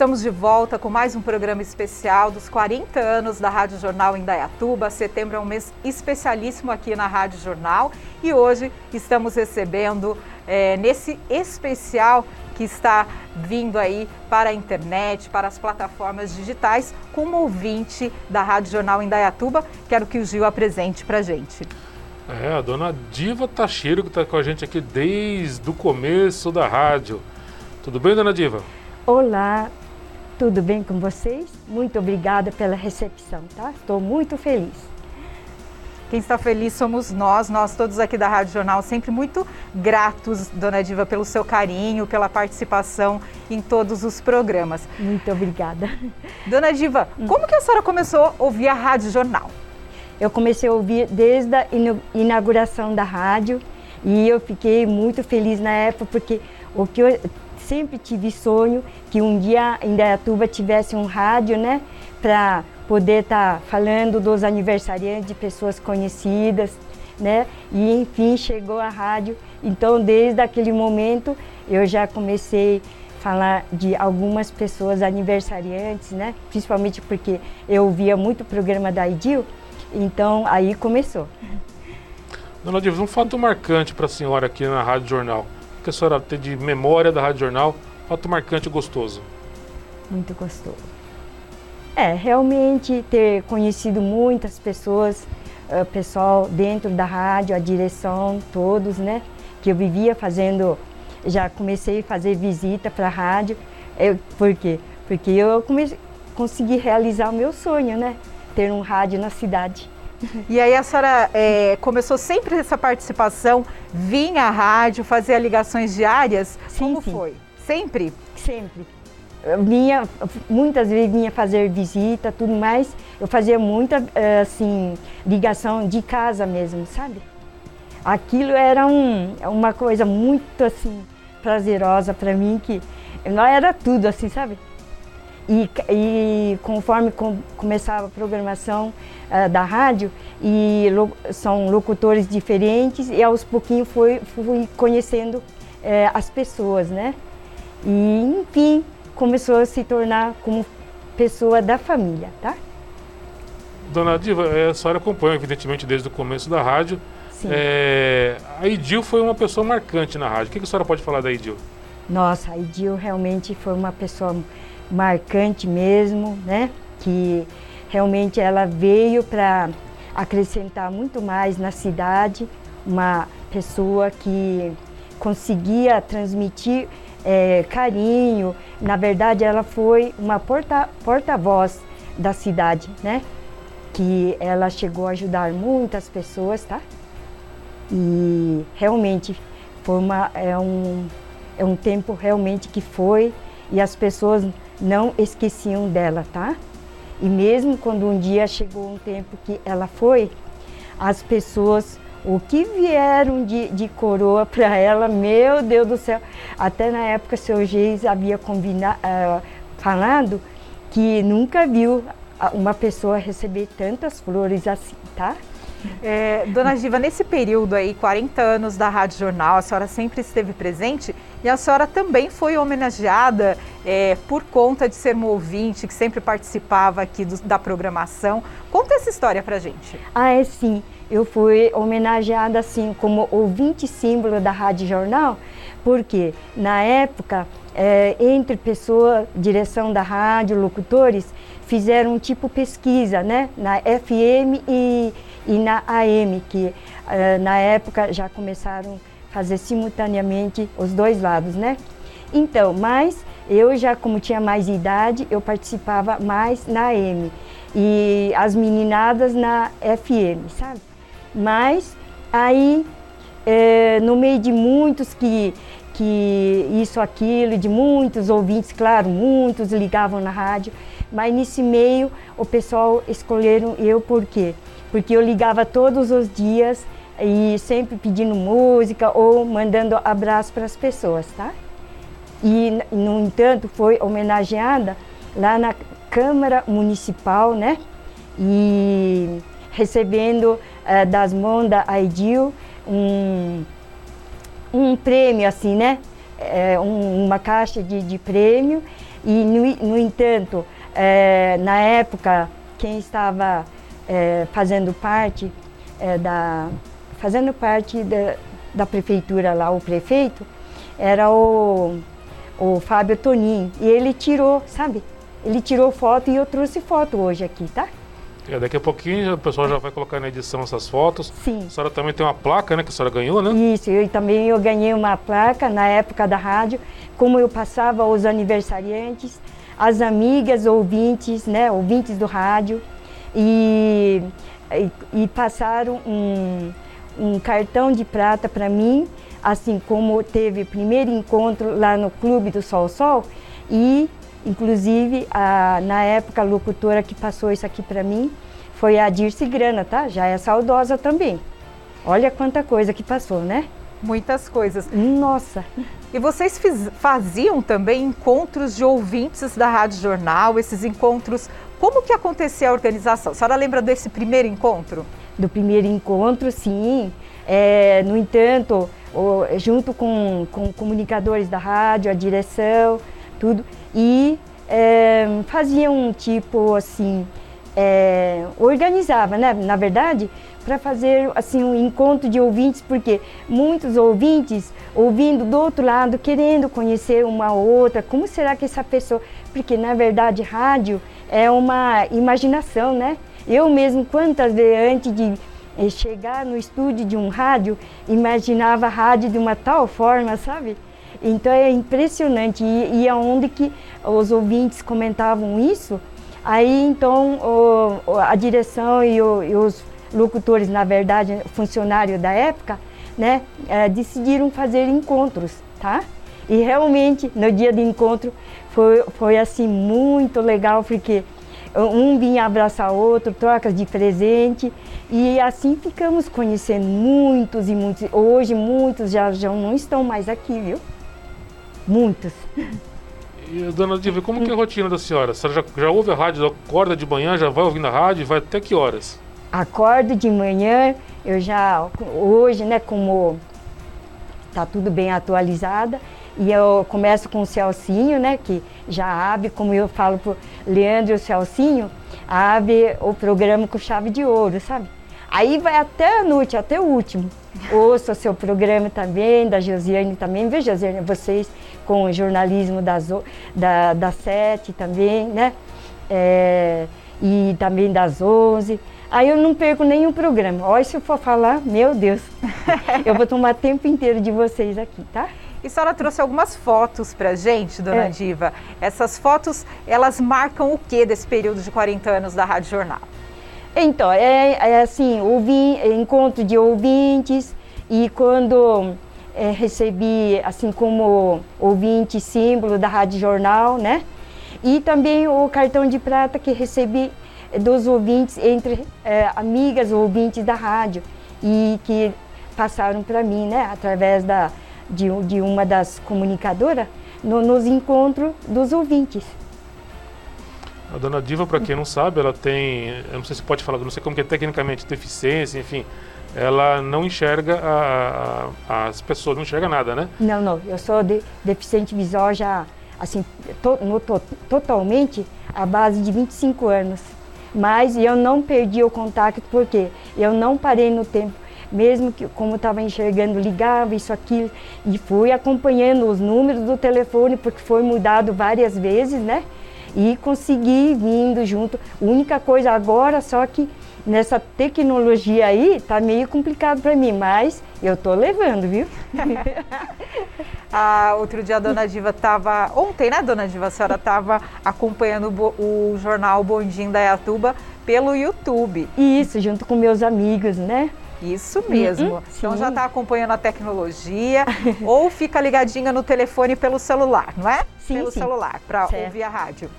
Estamos de volta com mais um programa especial dos 40 anos da Rádio Jornal em Dayatuba. Setembro é um mês especialíssimo aqui na Rádio Jornal e hoje estamos recebendo, é, nesse especial que está vindo aí para a internet, para as plataformas digitais, com um ouvinte da Rádio Jornal em Dayatuba. Quero que o Gil apresente para a gente. É, a dona Diva Tachiro, que está com a gente aqui desde o começo da rádio. Tudo bem, dona Diva? Olá, tudo bem com vocês? Muito obrigada pela recepção, tá? Estou muito feliz. Quem está feliz somos nós, nós todos aqui da Rádio Jornal, sempre muito gratos, Dona Diva, pelo seu carinho, pela participação em todos os programas. Muito obrigada. Dona Diva, hum. como que a senhora começou a ouvir a Rádio Jornal? Eu comecei a ouvir desde a inauguração da rádio e eu fiquei muito feliz na época porque o que eu sempre tive sonho que um dia em Dayatuba tivesse um rádio, né, para poder estar tá falando dos aniversariantes de pessoas conhecidas, né? E enfim chegou a rádio. Então desde aquele momento eu já comecei a falar de algumas pessoas aniversariantes, né? Principalmente porque eu ouvia muito o programa da Idil, então aí começou. Dona Diva, um fato marcante para a senhora aqui na Rádio Jornal que a senhora tem de memória da Rádio Jornal? Fato marcante e gostoso. Muito gostoso. É, realmente ter conhecido muitas pessoas, uh, pessoal dentro da rádio, a direção, todos, né? Que eu vivia fazendo, já comecei a fazer visita para a rádio. Eu, por quê? Porque eu comecei, consegui realizar o meu sonho, né? Ter um rádio na cidade. E aí a senhora é, começou sempre essa participação, vinha à rádio, fazia ligações diárias? Sim, Como sim. foi? Sempre? Sempre. Eu vinha, muitas vezes vinha fazer visita, tudo mais. Eu fazia muita, eh, assim, ligação de casa mesmo, sabe? Aquilo era um, uma coisa muito, assim, prazerosa para mim, que não era tudo, assim, sabe? E, e conforme com, começava a programação uh, da rádio, e lo, são locutores diferentes, e aos pouquinhos fui, fui conhecendo uh, as pessoas, né? E, enfim, começou a se tornar como pessoa da família, tá? Dona Diva, eh, a senhora acompanha, evidentemente, desde o começo da rádio. Sim. É, a Idil foi uma pessoa marcante na rádio. O que a senhora pode falar da Idil? Nossa, a Idil realmente foi uma pessoa marcante mesmo, né? Que realmente ela veio para acrescentar muito mais na cidade, uma pessoa que conseguia transmitir é, carinho. Na verdade, ela foi uma porta, porta-voz da cidade, né? Que ela chegou a ajudar muitas pessoas, tá? E realmente foi uma, é, um, é um tempo realmente que foi e as pessoas não esqueciam dela, tá? E mesmo quando um dia chegou um tempo que ela foi, as pessoas, o que vieram de, de coroa para ela, meu Deus do céu, até na época seu Geis havia combina, uh, falado que nunca viu uma pessoa receber tantas flores assim, tá? É, Dona Diva, nesse período aí, 40 anos da Rádio Jornal, a senhora sempre esteve presente e a senhora também foi homenageada é, por conta de ser uma ouvinte que sempre participava aqui do, da programação. Conta essa história pra gente. Ah, é sim. Eu fui homenageada assim como ouvinte símbolo da Rádio Jornal, porque na época, é, entre pessoa, direção da rádio, locutores, fizeram um tipo pesquisa, né, na FM e e na AM, que uh, na época já começaram fazer simultaneamente os dois lados, né? Então, mas eu já, como tinha mais idade, eu participava mais na AM e as meninadas na FM, sabe? Mas aí, é, no meio de muitos que, que isso, aquilo, de muitos ouvintes, claro, muitos ligavam na rádio, mas nesse meio o pessoal escolheram eu por quê? porque eu ligava todos os dias e sempre pedindo música ou mandando abraço para as pessoas, tá? E, no entanto, foi homenageada lá na Câmara Municipal, né? E recebendo uh, das mãos da Aidil um, um prêmio, assim, né? É, um, uma caixa de, de prêmio E, no, no entanto, é, na época, quem estava é, fazendo parte da fazendo parte da, da prefeitura lá, o prefeito, era o, o Fábio Tonin. E ele tirou, sabe? Ele tirou foto e eu trouxe foto hoje aqui, tá? É, daqui a pouquinho o pessoal já vai colocar na edição essas fotos. Sim. A senhora também tem uma placa, né, que a senhora ganhou, né? Isso, eu também eu ganhei uma placa na época da rádio, como eu passava os aniversariantes, as amigas ouvintes, né, ouvintes do rádio, e, e, e passaram um, um cartão de prata para mim, assim como teve primeiro encontro lá no Clube do Sol Sol, e inclusive a, na época a locutora que passou isso aqui para mim foi a Dirce Grana, tá? Já é saudosa também. Olha quanta coisa que passou, né? Muitas coisas. Nossa! E vocês fiz, faziam também encontros de ouvintes da Rádio Jornal, esses encontros, como que acontecia a organização? A senhora lembra desse primeiro encontro? Do primeiro encontro, sim. É, no entanto, junto com, com comunicadores da rádio, a direção, tudo, e é, faziam um tipo assim, é, organizava, né? Na verdade, para fazer assim um encontro de ouvintes, porque muitos ouvintes ouvindo do outro lado, querendo conhecer uma outra, como será que essa pessoa, porque na verdade rádio é uma imaginação, né? Eu mesmo quantas vezes antes de eh, chegar no estúdio de um rádio, imaginava a rádio de uma tal forma, sabe? Então é impressionante e, e aonde que os ouvintes comentavam isso, aí então o, a direção e, o, e os locutores, na verdade, funcionários da época, né, é, decidiram fazer encontros, tá? E realmente, no dia de encontro, foi, foi assim muito legal, porque um vinha abraçar o outro, trocas de presente, e assim ficamos conhecendo muitos e muitos. Hoje, muitos já, já não estão mais aqui, viu? Muitos. E, dona Diva, como que é a rotina da senhora? A senhora já, já ouve a rádio, acorda de manhã, já vai ouvindo a rádio, vai até que horas? acordo de manhã, eu já, hoje, né, como tá tudo bem atualizada, e eu começo com o Celcinho, né, que já abre, como eu falo pro Leandro e o Celcinho, abre o programa com chave de ouro, sabe? Aí vai até a noite, até o último. Ouço o seu programa também, da Josiane também. Veja, Josiane, vocês com o jornalismo das, da, sete também, né? É, e também das onze. Aí eu não perco nenhum programa. Olha, se eu for falar, meu Deus, eu vou tomar tempo inteiro de vocês aqui, tá? E a senhora trouxe algumas fotos pra gente, dona é. Diva. Essas fotos, elas marcam o que desse período de 40 anos da Rádio Jornal? Então, é, é assim, ouvi, encontro de ouvintes e quando é, recebi, assim como ouvinte símbolo da Rádio Jornal, né? E também o cartão de prata que recebi dos ouvintes, entre é, amigas ouvintes da rádio, e que passaram para mim, né, através da, de, de uma das comunicadoras, no, nos encontros dos ouvintes. A dona Diva, para quem não sabe, ela tem, eu não sei se pode falar, não sei como que é tecnicamente, deficiência, enfim, ela não enxerga a, a, as pessoas, não enxerga nada, né? Não, não, eu sou de, deficiente visual já, assim, to, no, to, totalmente à base de 25 anos mas eu não perdi o contato porque eu não parei no tempo, mesmo que como estava enxergando, ligava isso, aquilo, e fui acompanhando os números do telefone, porque foi mudado várias vezes, né? E consegui vindo junto. Única coisa agora, só que nessa tecnologia aí, tá meio complicado para mim, mas eu tô levando, viu? ah, outro dia a dona Diva estava, ontem, né, dona Diva, a senhora estava acompanhando o, o jornal Bondim da Iatuba pelo YouTube. Isso, junto com meus amigos, né? Isso mesmo. Uhum, então já está acompanhando a tecnologia ou fica ligadinha no telefone pelo celular, não é? Sim, pelo sim. celular, para ouvir a rádio.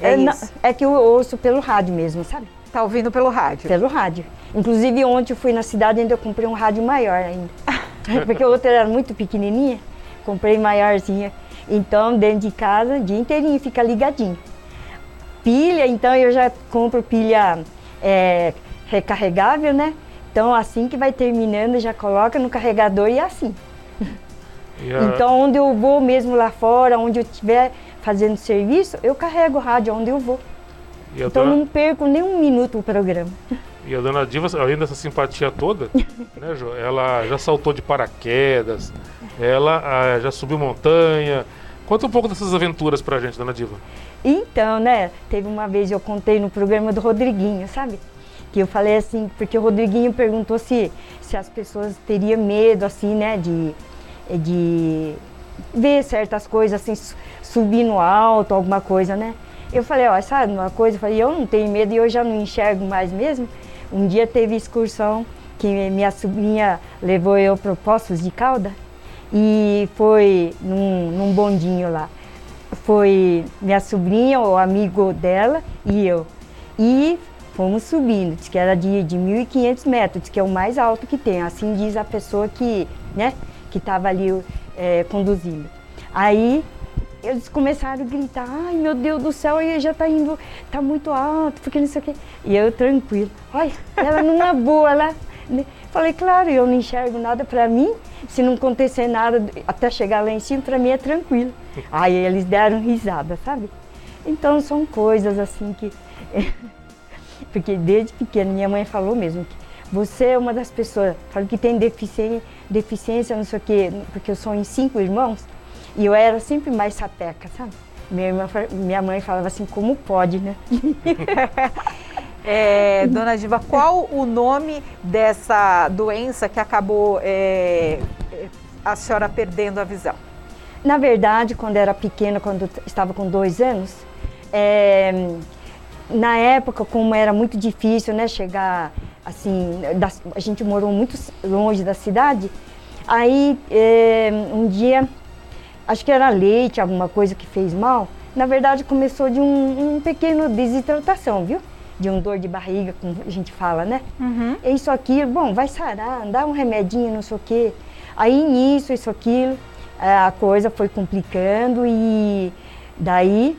É, é, isso. é que eu ouço pelo rádio mesmo, sabe? Tá ouvindo pelo rádio? Pelo rádio. Inclusive ontem eu fui na cidade e ainda comprei um rádio maior ainda. Porque o outro era muito pequenininha, comprei maiorzinha. Então dentro de casa, o dia inteirinho fica ligadinho. Pilha, então eu já compro pilha é, recarregável, né? Então assim que vai terminando, já coloca no carregador e é assim. Yeah. Então onde eu vou mesmo lá fora, onde eu estiver fazendo serviço, eu carrego o rádio onde eu vou. E Então dona, não perco nem um minuto o programa. e a dona Diva, além dessa simpatia toda, né, Jo, ela já saltou de paraquedas, ela ah, já subiu montanha. Conta um pouco dessas aventuras pra gente, dona Diva. Então, né, teve uma vez eu contei no programa do Rodriguinho, sabe? Que eu falei assim, porque o Rodriguinho perguntou se, se as pessoas teriam medo, assim, né, de, de ver certas coisas, assim, su- subir no alto, alguma coisa, né? Eu falei, ó, sabe uma coisa? Eu falei, eu não tenho medo e eu já não enxergo mais mesmo. Um dia teve excursão que minha sobrinha levou eu para Poços de Calda e foi num, num bondinho lá foi minha sobrinha, o amigo dela e eu. E fomos subindo, diz que era de, de 1.500 metros, diz que é o mais alto que tem, assim diz a pessoa que né, que estava ali é, conduzindo. Aí eles começaram a gritar, ai meu Deus do céu, aí já está indo, está muito alto, porque não sei o quê. E eu tranquilo, olha, ela numa boa lá. né? Falei, claro, eu não enxergo nada para mim, se não acontecer nada até chegar lá em cima, para mim é tranquilo. Aí eles deram risada, sabe? Então são coisas assim que. Porque desde pequena minha mãe falou mesmo que você é uma das pessoas, falou que tem deficiência, deficiência, não sei o quê, porque eu sou em cinco irmãos e eu era sempre mais sapeca, sabe? Minha, irmã, minha mãe falava assim, como pode, né? É, dona Diva, qual o nome dessa doença que acabou é, é, a senhora perdendo a visão? Na verdade, quando era pequena, quando estava com dois anos, é, na época, como era muito difícil, né, chegar assim, da- a gente morou muito longe da cidade, aí é, um dia, acho que era leite, alguma coisa que fez mal, na verdade começou de um, um pequeno desidratação, viu? De um dor de barriga, como a gente fala, né? É isso, aquilo, bom, vai sarar, dá um remedinho, não sei o quê. Aí nisso, isso, aquilo, eh, a coisa foi complicando e daí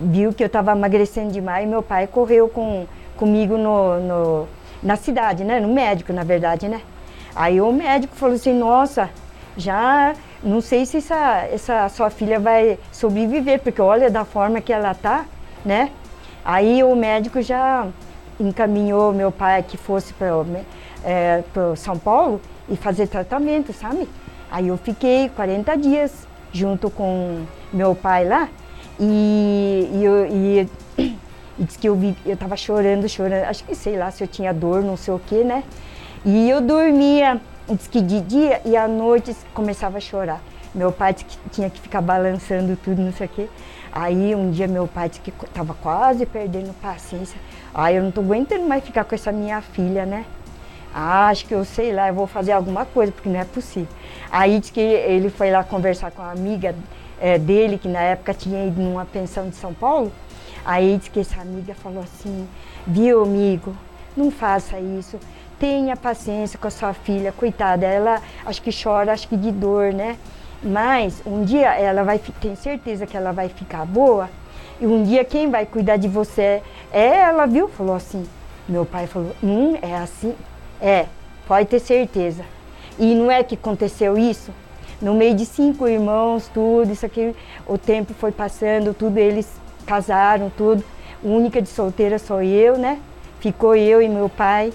viu que eu estava emagrecendo demais e meu pai correu com, comigo no, no- na cidade, né? No médico, na verdade, né? Aí o médico falou assim, nossa, já não sei se essa, essa sua filha vai sobreviver, porque olha da forma que ela tá, né? Aí o médico já encaminhou meu pai que fosse para é, São Paulo e fazer tratamento, sabe? Aí eu fiquei 40 dias junto com meu pai lá e, e, e, e disse que eu vi, eu tava chorando, chorando, acho que sei lá se eu tinha dor, não sei o que, né? E eu dormia, disse que de dia e à noite começava a chorar. Meu pai disse que tinha que ficar balançando tudo, não sei o quê. Aí um dia meu pai disse que estava quase perdendo paciência. Aí eu não estou aguentando mais ficar com essa minha filha, né? Ah, acho que eu sei lá, eu vou fazer alguma coisa, porque não é possível. Aí disse que ele foi lá conversar com a amiga eh, dele, que na época tinha ido numa pensão de São Paulo. Aí disse que essa amiga falou assim, viu amigo, não faça isso, tenha paciência com a sua filha, coitada, ela acho que chora, acho que de dor, né? Mas um dia ela vai, tem certeza que ela vai ficar boa, e um dia quem vai cuidar de você é ela, viu? Falou assim. Meu pai falou, hum, é assim? É, pode ter certeza. E não é que aconteceu isso? No meio de cinco irmãos, tudo, isso aqui, o tempo foi passando, tudo, eles casaram, tudo. Única de solteira sou eu, né? Ficou eu e meu pai.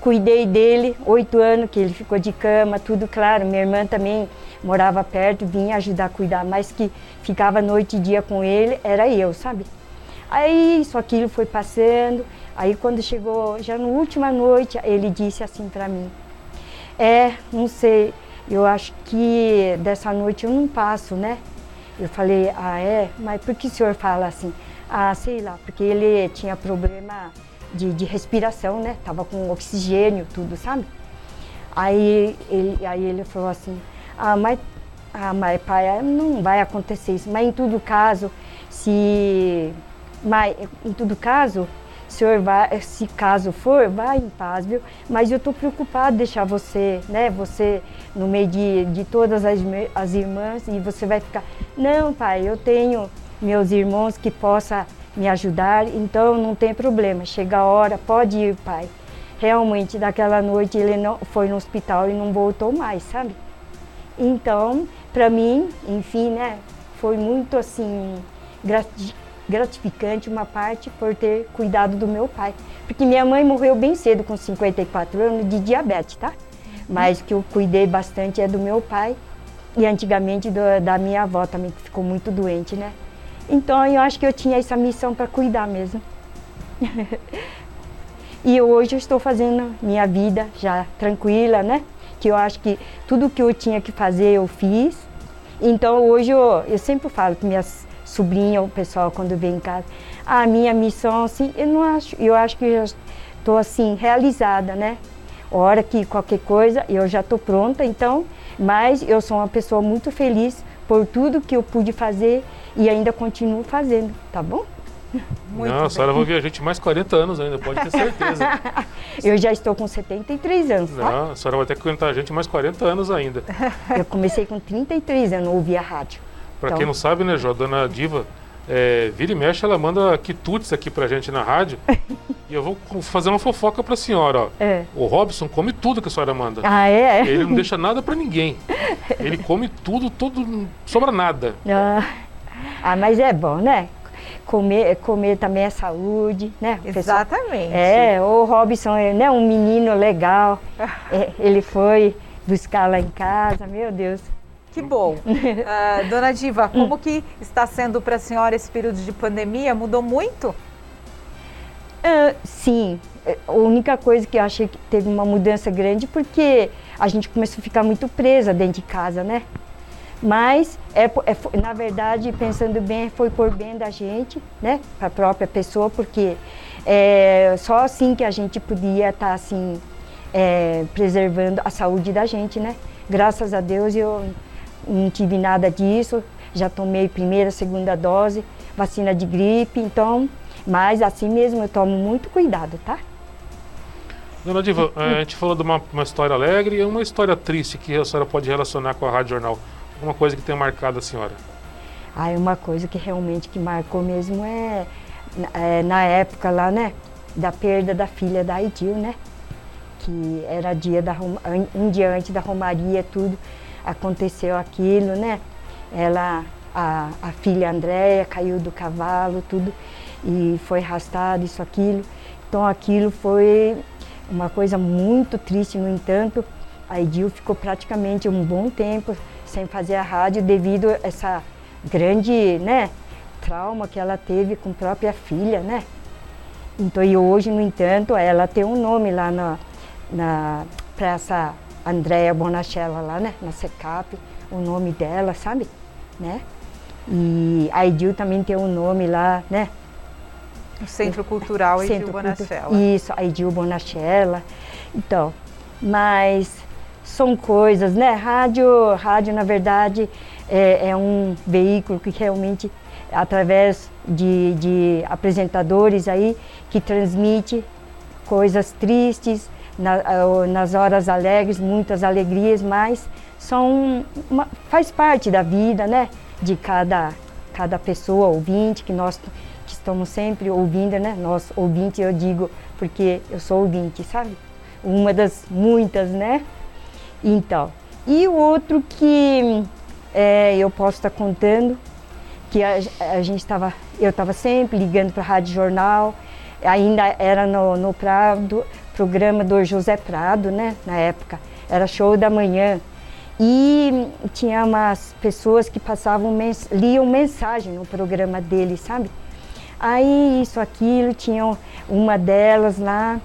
Cuidei dele, oito anos que ele ficou de cama, tudo claro. Minha irmã também morava perto, vinha ajudar a cuidar, mas que ficava noite e dia com ele era eu, sabe? Aí isso aquilo foi passando. Aí quando chegou, já na última noite, ele disse assim para mim: É, não sei, eu acho que dessa noite eu não passo, né? Eu falei: Ah, é? Mas por que o senhor fala assim? Ah, sei lá, porque ele tinha problema de, de respiração, né? Tava com oxigênio, tudo, sabe? Aí ele, aí ele falou assim: Ah, mas, ah, mas pai, não vai acontecer isso. Mas em todo caso, se. Mas em todo caso, o senhor vai, se caso for, vai em paz, viu? Mas eu estou preocupado de deixar você, né? Você no meio de, de todas as, as irmãs e você vai ficar. Não, pai, eu tenho meus irmãos que possa me ajudar, então não tem problema. Chega a hora, pode ir, pai. Realmente, daquela noite ele não foi no hospital e não voltou mais, sabe? Então, para mim, enfim, né, foi muito assim gratificante uma parte por ter cuidado do meu pai. Porque minha mãe morreu bem cedo, com 54 anos, de diabetes, tá? Mas que eu cuidei bastante é do meu pai e antigamente do, da minha avó também, que ficou muito doente, né? Então eu acho que eu tinha essa missão para cuidar mesmo. e hoje eu estou fazendo minha vida já tranquila, né? Que eu acho que tudo que eu tinha que fazer eu fiz. Então hoje eu, eu sempre falo com minhas sobrinhas, o pessoal quando vem em casa, a minha missão assim, eu não acho, eu acho que eu estou assim realizada, né? Hora que qualquer coisa eu já estou pronta, então, mas eu sou uma pessoa muito feliz por tudo que eu pude fazer e ainda continuo fazendo, tá bom? Muito Não, a senhora vai ver a gente mais 40 anos ainda, pode ter certeza. eu já estou com 73 anos, tá? Não, a senhora vai ter que aguentar a gente mais 40 anos ainda. eu comecei com 33 anos, ouvir a rádio. Para então... quem não sabe, né, Jó, dona Diva, é, vira e mexe, ela manda quitutes aqui pra gente na rádio. e eu vou fazer uma fofoca pra senhora, ó. É. O Robson come tudo que a senhora manda. Ah, é? Ele não deixa nada pra ninguém. Ele come tudo, tudo, não sobra nada. Ah. ah, mas é bom, né? Comer, comer também é saúde, né? Exatamente. É, o Robson é né, um menino legal. é, ele foi buscar lá em casa, meu Deus. Que bom. Uh, dona Diva, como que está sendo para a senhora esse período de pandemia? Mudou muito? Uh, sim. A única coisa que eu achei que teve uma mudança grande porque a gente começou a ficar muito presa dentro de casa, né? Mas, é, é, na verdade, pensando bem, foi por bem da gente, né? Para a própria pessoa, porque é só assim que a gente podia estar, tá, assim, é, preservando a saúde da gente, né? Graças a Deus eu não tive nada disso, já tomei primeira, segunda dose, vacina de gripe, então, mas assim mesmo eu tomo muito cuidado, tá? Dona Diva, a gente falou de uma, uma história alegre e uma história triste que a senhora pode relacionar com a Rádio Jornal. Uma coisa que tenha marcado a senhora? Ah, uma coisa que realmente que marcou mesmo é, é, na época lá, né, da perda da filha da Aidil, né? Que era dia da, um dia antes da Romaria, tudo aconteceu aquilo, né? Ela, a, a filha Andréia caiu do cavalo, tudo, e foi arrastada, isso, aquilo. Então aquilo foi uma coisa muito triste, no entanto, a Edil ficou praticamente um bom tempo sem fazer a rádio devido a essa grande, né, trauma que ela teve com a própria filha, né? Então, e hoje, no entanto, ela tem um nome lá na, na para essa Andréa Bonachella lá, né, na SECAP, o nome dela, sabe? Né? E a Edil também tem um nome lá, né? O Centro Cultural Edil Centro Bonachella. Cultu Isso, a Edil Bonachella. Então, mas são coisas, né? Rádio, rádio na verdade, é, é um veículo que realmente, através de, de apresentadores aí, que transmite coisas tristes, na, nas horas alegres, muitas alegrias, mas são uma, faz parte da vida, né? De cada, cada pessoa ouvinte, que nós que estamos sempre ouvindo, né? Nós ouvintes, eu digo, porque eu sou ouvinte, sabe? Uma das muitas, né? Então, e o outro que é, eu posso estar contando, que a, a gente estava, eu estava sempre ligando para a Rádio Jornal, ainda era no, no Prado, programa do José Prado, né, na época, era show da manhã. E tinha umas pessoas que passavam, mens liam mensagem no programa dele, sabe? Aí isso, aquilo, tinha uma delas lá,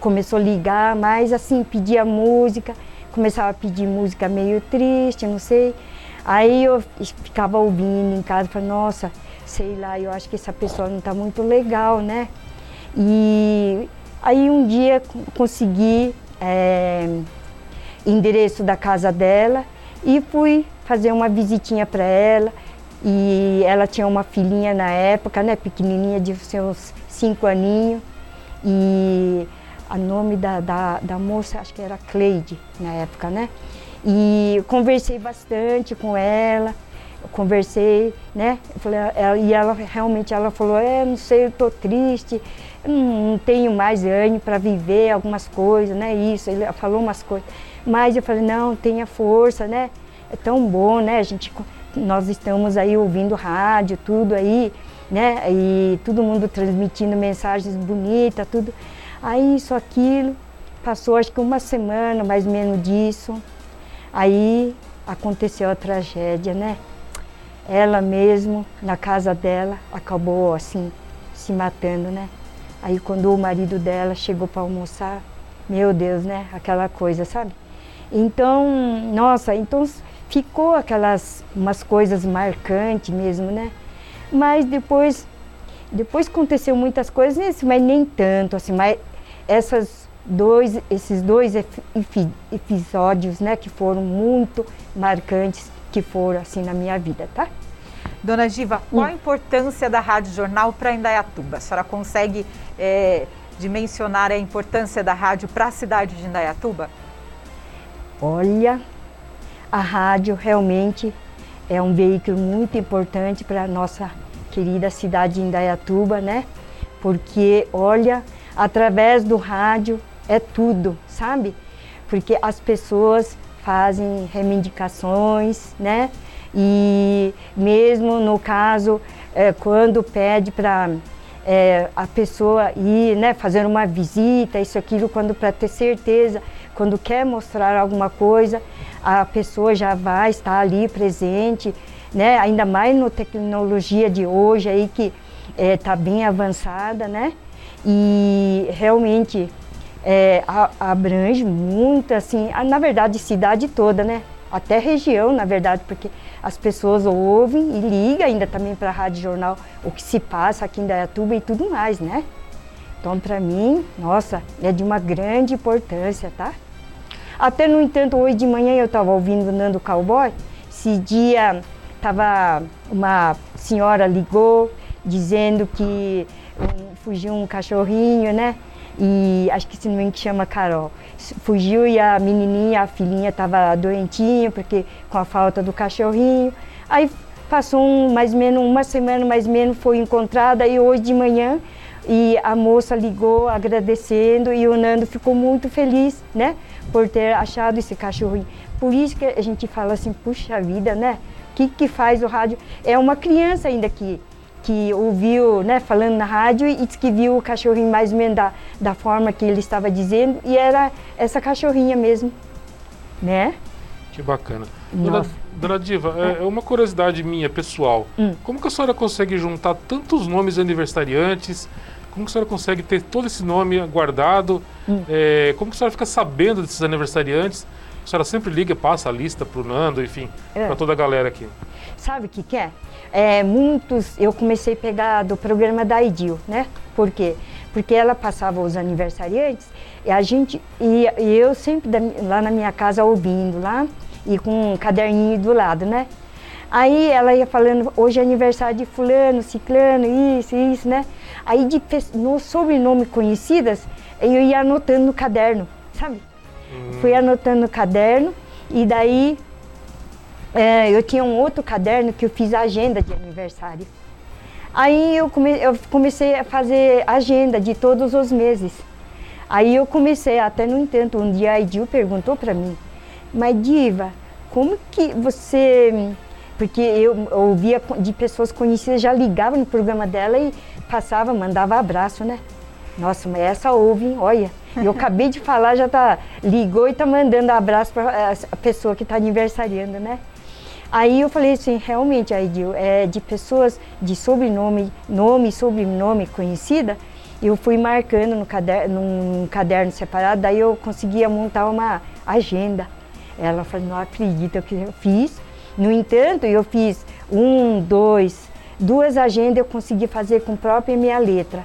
começou a ligar, mas assim, pedia música, começava a pedir música meio triste, não sei. Aí eu ficava ouvindo em casa, falei, nossa, sei lá, eu acho que essa pessoa não está muito legal, né? E Aí um dia consegui é, endereço da casa dela e fui fazer uma visitinha para ela. E ela tinha uma filhinha na época, né, pequenininha, de seus cinco aninhos. E o nome da, da, da moça, acho que era Cleide na época, né? E conversei bastante com ela, conversei, né? Falei, ela, e ela realmente ela falou, é, não sei, eu tô triste, não tenho mais ânimo para viver algumas coisas, né? Isso, ele falou umas coisas. Mas eu falei, não, tenha força, né? É tão bom, né? A gente nós estamos aí ouvindo rádio, tudo aí, né? E todo mundo transmitindo mensagens bonitas, tudo. Aí isso, aquilo, passou acho que uma semana mais ou menos disso. Aí aconteceu a tragédia, né? Ela mesmo, na casa dela, acabou assim, se matando, né? Aí quando o marido dela chegou para almoçar, meu Deus, né? Aquela coisa, sabe? Então, nossa, então ficou aquelas umas coisas marcantes mesmo, né? Mas depois depois aconteceu muitas coisas, mas nem tanto assim, mas essas dois, esses dois episódios, né, que foram muito marcantes, que foram assim na minha vida, tá? Dona Giva, qual a hum. importância da Rádio Jornal para Indaiatuba? A senhora consegue é, dimensionar a importância da rádio para a cidade de Indaiatuba? Olha, a rádio realmente é um veículo muito importante para a nossa querida cidade de Indaiatuba, né? Porque, olha, através do rádio é tudo, sabe? Porque as pessoas fazem reivindicações, né? E mesmo no caso, é, quando pede para é, a pessoa ir, né, fazer uma visita, isso, aquilo, quando para ter certeza, quando quer mostrar alguma coisa, a pessoa já vai estar ali presente, né? Ainda mais na tecnologia de hoje aí que está é, bem avançada, né? E realmente é, abrange muito, assim, na verdade, cidade toda, né? Até região, na verdade, porque as pessoas ouvem e ligam ainda também para a Rádio Jornal o que se passa aqui em Dayatuba e tudo mais, né? Então, para mim, nossa, é de uma grande importância, tá? Até, no entanto, hoje de manhã eu estava ouvindo Nando Cowboy. Esse dia tava uma senhora ligou dizendo que um, fugiu um cachorrinho, né? E acho que se não me engano chama Carol. Fugiu e a menininha, a filhinha estava doentinha porque com a falta do cachorrinho. Aí passou um, mais ou menos uma semana mais ou menos foi encontrada e hoje de manhã e a moça ligou agradecendo e o Nando ficou muito feliz, né? por ter achado esse cachorrinho. Por isso que a gente fala assim, puxa vida, né? O que, que faz o rádio? É uma criança ainda que, que ouviu, né, falando na rádio e disse que viu o cachorrinho mais ou menos da, da forma que ele estava dizendo e era essa cachorrinha mesmo, né? Que bacana. Dona, Dona, Diva, é. é uma curiosidade minha, pessoal. Hum. Como que a senhora consegue juntar tantos nomes aniversariantes como que a senhora consegue ter todo esse nome guardado? Hum. É, como que a senhora fica sabendo desses aniversariantes? A senhora sempre liga, passa a lista para o Nando, enfim, é. para toda a galera aqui. Sabe o que, que é? é? Muitos, eu comecei a pegar do programa da Idil, né? Por quê? Porque ela passava os aniversariantes e a gente, e, e eu sempre lá na minha casa ouvindo lá e com um caderninho do lado, né? Aí ela ia falando, hoje é aniversário de fulano, ciclano, isso, isso, né? Aí de no sobrenome conhecidas, eu ia anotando no caderno, sabe? Hum. Fui anotando no caderno e daí é, eu tinha um outro caderno que eu fiz agenda de aniversário. Aí eu, come, eu comecei a fazer agenda de todos os meses. Aí eu comecei, até no entanto, um dia a Edil perguntou para mim, mas Diva, como que você porque eu ouvia de pessoas conhecidas, já ligava no programa dela e passava, mandava abraço, né? Nossa, mas essa ouve, olha. Eu acabei de falar, já tá ligou e tá mandando abraço para a pessoa que está aniversariando, né? Aí eu falei assim, realmente, Aidil, é de pessoas de sobrenome, nome sobrenome conhecida, eu fui marcando no caderno, num caderno separado, daí eu conseguia montar uma agenda. Ela falou, não acredita que eu fiz. No entanto, eu fiz um, dois, duas agendas eu consegui fazer com própria minha letra.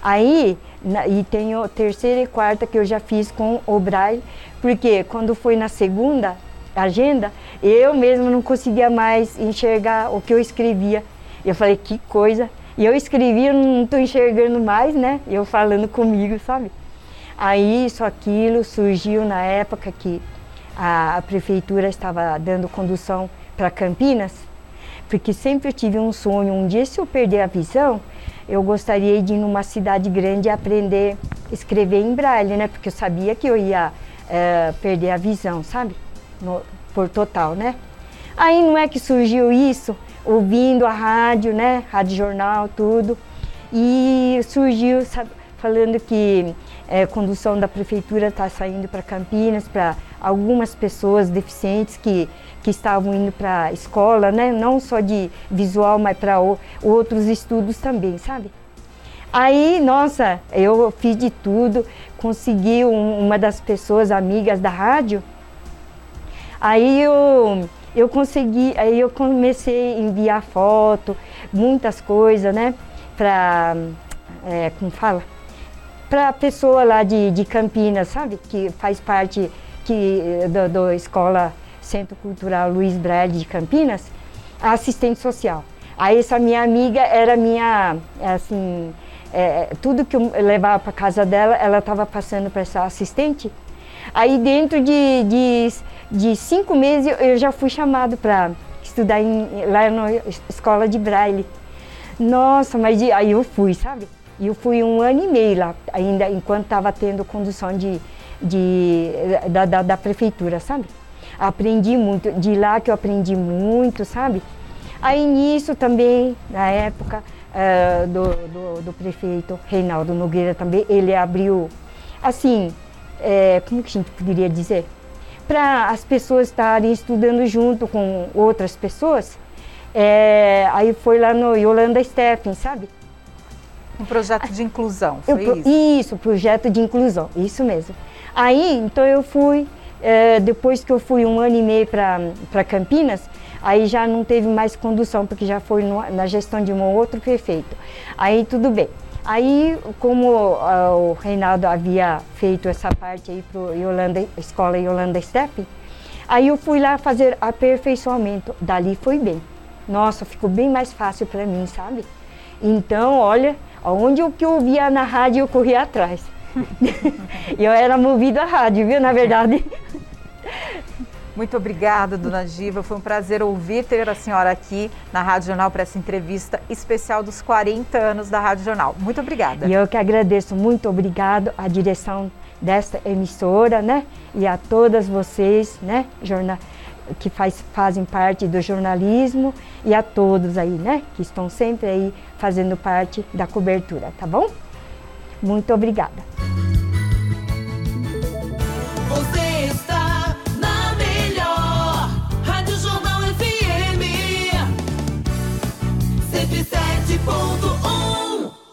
Aí, na, e tenho terceira e quarta que eu já fiz com o Braille, porque quando foi na segunda agenda, eu mesmo não conseguia mais enxergar o que eu escrevia. Eu falei, que coisa. E eu escrevi, eu não estou enxergando mais, né? Eu falando comigo, sabe? Aí isso, aquilo surgiu na época que a, a prefeitura estava dando condução para Campinas, porque sempre eu tive um sonho, um dia se eu perder a visão, eu gostaria de ir numa cidade grande e aprender a escrever em braille, né? Porque eu sabia que eu ia é, perder a visão, sabe? No, por total, né? Aí não é que surgiu isso, ouvindo a rádio, né? Rádio Jornal, tudo. E surgiu sabe, falando que é, condução da prefeitura está saindo para Campinas, para algumas pessoas deficientes que, que estavam indo para a escola, né? Não só de visual, mas para outros estudos também, sabe? Aí, nossa, eu fiz de tudo, consegui um, uma das pessoas amigas da rádio. Aí eu, eu consegui, aí eu comecei a enviar foto, muitas coisas, né? Para, é, como fala? Para pessoa lá de, de Campinas, sabe? Que faz parte que, da, da Escola Centro Cultural Luiz Braille de Campinas, assistente social. Aí essa minha amiga era minha, assim, é, tudo que eu levava para casa dela, ela estava passando para essa assistente. Aí dentro de, de, de, cinco meses eu já fui chamado para estudar em, lá na escola de Braille. Nossa, mas aí eu fui, sabe? E eu fui um ano e meio lá, ainda enquanto estava tendo condução de, de, da, da, da, prefeitura, sabe? Aprendi muito, de lá que eu aprendi muito, sabe? Aí nisso também, na época, uh, do, do, do, prefeito Reinaldo Nogueira também, ele abriu, assim, é, como que a gente poderia dizer? Para as pessoas estarem estudando junto com outras pessoas. É, aí foi lá no Yolanda Steffen, sabe? Um projeto de inclusão, foi eu, isso? Isso, projeto de inclusão, isso mesmo. Aí, então eu fui, é, depois que eu fui um ano e meio para Campinas, Aí já não teve mais condução, porque já foi no, na gestão de um outro prefeito. Aí tudo bem. Aí, como uh, o Reinaldo havia feito essa parte aí para Yolanda, Escola Yolanda Step, aí eu fui lá fazer aperfeiçoamento. Dali foi bem. Nossa, ficou bem mais fácil para mim, sabe? Então, olha, onde o que eu via na rádio, eu corria atrás. eu era movido à rádio, viu, na verdade. Muito obrigada, dona Diva. Foi um prazer ouvir ter a senhora aqui na Rádio Jornal para essa entrevista especial dos 40 anos da Rádio Jornal. Muito obrigada. E eu que agradeço. Muito obrigado à direção desta emissora, né? E a todas vocês, né? Jornal que faz, fazem parte do jornalismo e a todos aí, né? Que estão sempre aí fazendo parte da cobertura, tá bom? Muito obrigada. 107.1